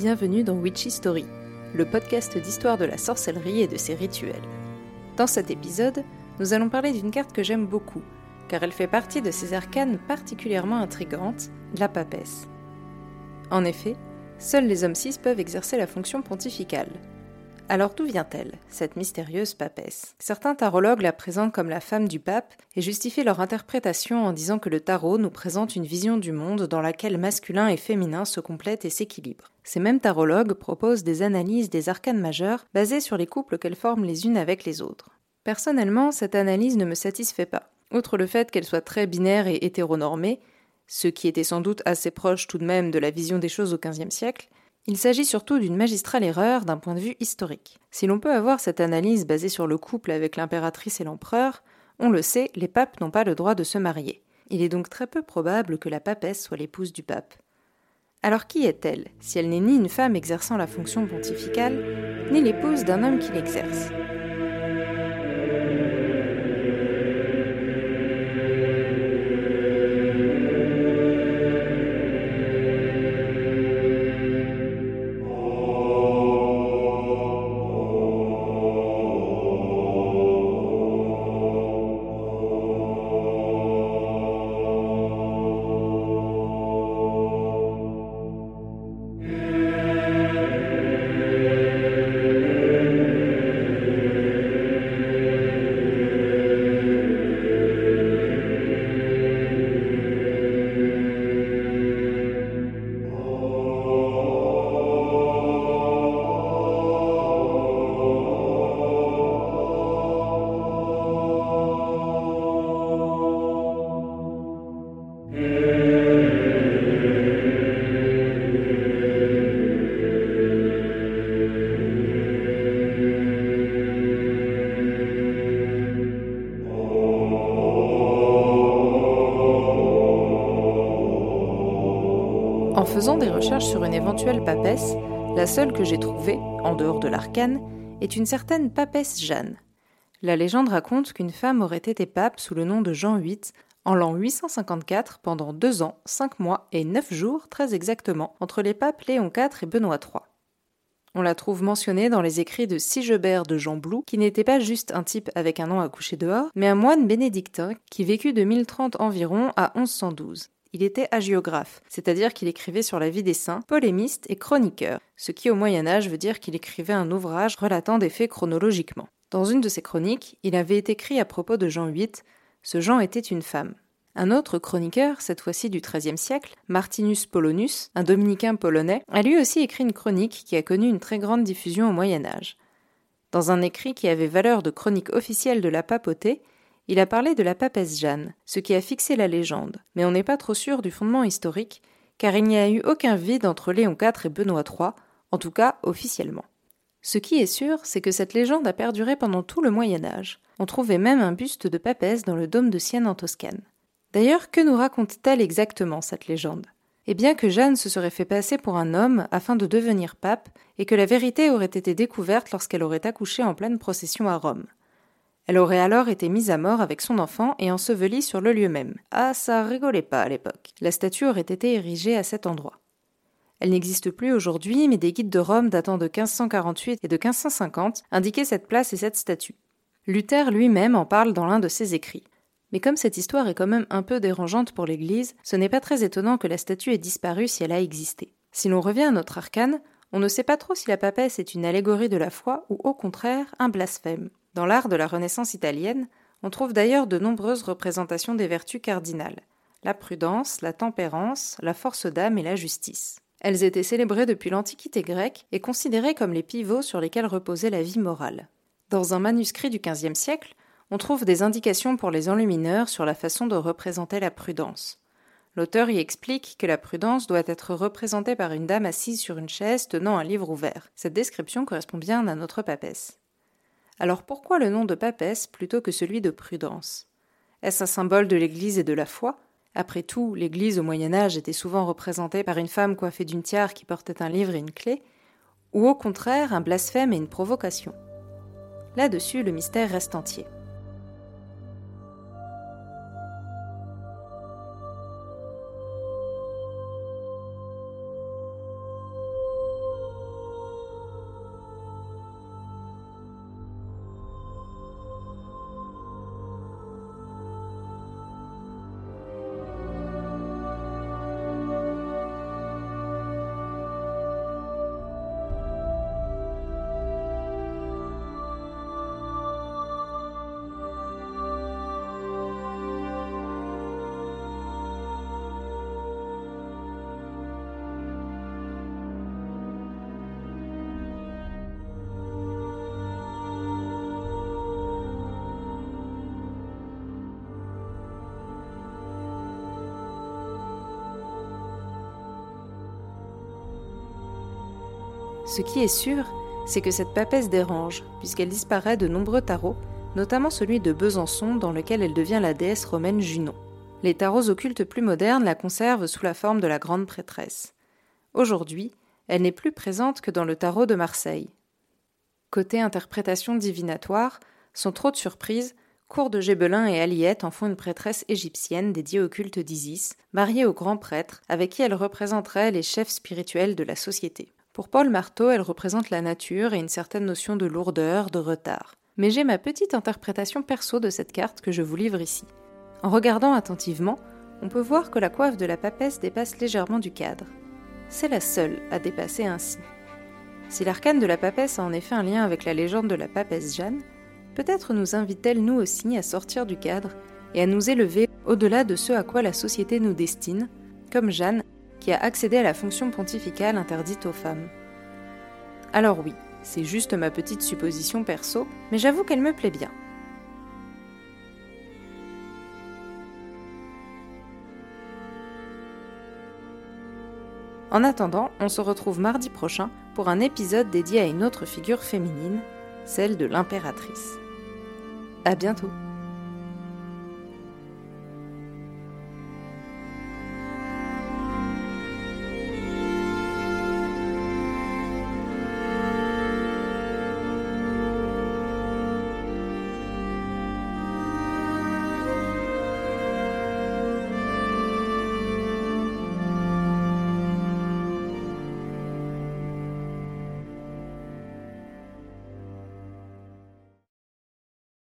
bienvenue dans Witchy Story, le podcast d'histoire de la sorcellerie et de ses rituels. Dans cet épisode, nous allons parler d'une carte que j'aime beaucoup, car elle fait partie de ces arcanes particulièrement intrigantes, la papesse. En effet, seuls les hommes cis peuvent exercer la fonction pontificale, alors d'où vient-elle, cette mystérieuse papesse? Certains tarologues la présentent comme la femme du pape et justifient leur interprétation en disant que le tarot nous présente une vision du monde dans laquelle masculin et féminin se complètent et s'équilibrent. Ces mêmes tarologues proposent des analyses des arcanes majeures basées sur les couples qu'elles forment les unes avec les autres. Personnellement, cette analyse ne me satisfait pas. Outre le fait qu'elle soit très binaire et hétéronormée, ce qui était sans doute assez proche tout de même de la vision des choses au XVe siècle, il s'agit surtout d'une magistrale erreur d'un point de vue historique. Si l'on peut avoir cette analyse basée sur le couple avec l'impératrice et l'empereur, on le sait, les papes n'ont pas le droit de se marier. Il est donc très peu probable que la papesse soit l'épouse du pape. Alors qui est-elle, si elle n'est ni une femme exerçant la fonction pontificale, ni l'épouse d'un homme qui l'exerce En faisant des recherches sur une éventuelle papesse, la seule que j'ai trouvée, en dehors de l'arcane, est une certaine papesse Jeanne. La légende raconte qu'une femme aurait été pape sous le nom de Jean VIII en l'an 854 pendant deux ans, cinq mois et neuf jours très exactement entre les papes Léon IV et Benoît III. On la trouve mentionnée dans les écrits de Sigebert de Jean Blou, qui n'était pas juste un type avec un nom à coucher dehors, mais un moine bénédictin qui vécut de 1030 environ à 1112. Il était hagiographe, c'est-à-dire qu'il écrivait sur la vie des saints, polémiste et chroniqueur, ce qui au Moyen Âge veut dire qu'il écrivait un ouvrage relatant des faits chronologiquement. Dans une de ses chroniques, il avait écrit à propos de Jean VIII Ce Jean était une femme. Un autre chroniqueur, cette fois-ci du XIIIe siècle, Martinus Polonus, un dominicain polonais, a lui aussi écrit une chronique qui a connu une très grande diffusion au Moyen Âge. Dans un écrit qui avait valeur de chronique officielle de la papauté, il a parlé de la papesse Jeanne, ce qui a fixé la légende, mais on n'est pas trop sûr du fondement historique, car il n'y a eu aucun vide entre Léon IV et Benoît III, en tout cas officiellement. Ce qui est sûr, c'est que cette légende a perduré pendant tout le Moyen Âge. On trouvait même un buste de papesse dans le dôme de Sienne en Toscane. D'ailleurs, que nous raconte-t-elle exactement cette légende? Eh bien que Jeanne se serait fait passer pour un homme afin de devenir pape, et que la vérité aurait été découverte lorsqu'elle aurait accouché en pleine procession à Rome. Elle aurait alors été mise à mort avec son enfant et ensevelie sur le lieu même. Ah, ça rigolait pas à l'époque. La statue aurait été érigée à cet endroit. Elle n'existe plus aujourd'hui, mais des guides de Rome datant de 1548 et de 1550 indiquaient cette place et cette statue. Luther lui-même en parle dans l'un de ses écrits. Mais comme cette histoire est quand même un peu dérangeante pour l'Église, ce n'est pas très étonnant que la statue ait disparu si elle a existé. Si l'on revient à notre arcane, on ne sait pas trop si la papesse est une allégorie de la foi ou au contraire un blasphème. Dans l'art de la Renaissance italienne, on trouve d'ailleurs de nombreuses représentations des vertus cardinales la prudence, la tempérance, la force d'âme et la justice. Elles étaient célébrées depuis l'Antiquité grecque et considérées comme les pivots sur lesquels reposait la vie morale. Dans un manuscrit du XVe siècle, on trouve des indications pour les enlumineurs sur la façon de représenter la prudence. L'auteur y explique que la prudence doit être représentée par une dame assise sur une chaise tenant un livre ouvert. Cette description correspond bien à notre papesse. Alors pourquoi le nom de papesse plutôt que celui de prudence? Est-ce un symbole de l'Église et de la foi? Après tout, l'Église au Moyen Âge était souvent représentée par une femme coiffée d'une tiare qui portait un livre et une clé, ou au contraire un blasphème et une provocation. Là-dessus, le mystère reste entier. Ce qui est sûr, c'est que cette papesse dérange, puisqu'elle disparaît de nombreux tarots, notamment celui de Besançon dans lequel elle devient la déesse romaine Junon. Les tarots occultes plus modernes la conservent sous la forme de la grande prêtresse. Aujourd'hui, elle n'est plus présente que dans le tarot de Marseille. Côté interprétation divinatoire, sans trop de surprise, Cour de Gébelin et Aliette en font une prêtresse égyptienne dédiée au culte d'Isis, mariée au grand prêtre, avec qui elle représenterait les chefs spirituels de la société. Pour Paul Marteau, elle représente la nature et une certaine notion de lourdeur, de retard. Mais j'ai ma petite interprétation perso de cette carte que je vous livre ici. En regardant attentivement, on peut voir que la coiffe de la papesse dépasse légèrement du cadre. C'est la seule à dépasser ainsi. Si l'arcane de la papesse a en effet un lien avec la légende de la papesse Jeanne, peut-être nous invite-t-elle nous aussi à sortir du cadre et à nous élever au-delà de ce à quoi la société nous destine, comme Jeanne, qui a accédé à la fonction pontificale interdite aux femmes. Alors oui, c'est juste ma petite supposition perso, mais j'avoue qu'elle me plaît bien. En attendant, on se retrouve mardi prochain pour un épisode dédié à une autre figure féminine, celle de l'impératrice. À bientôt!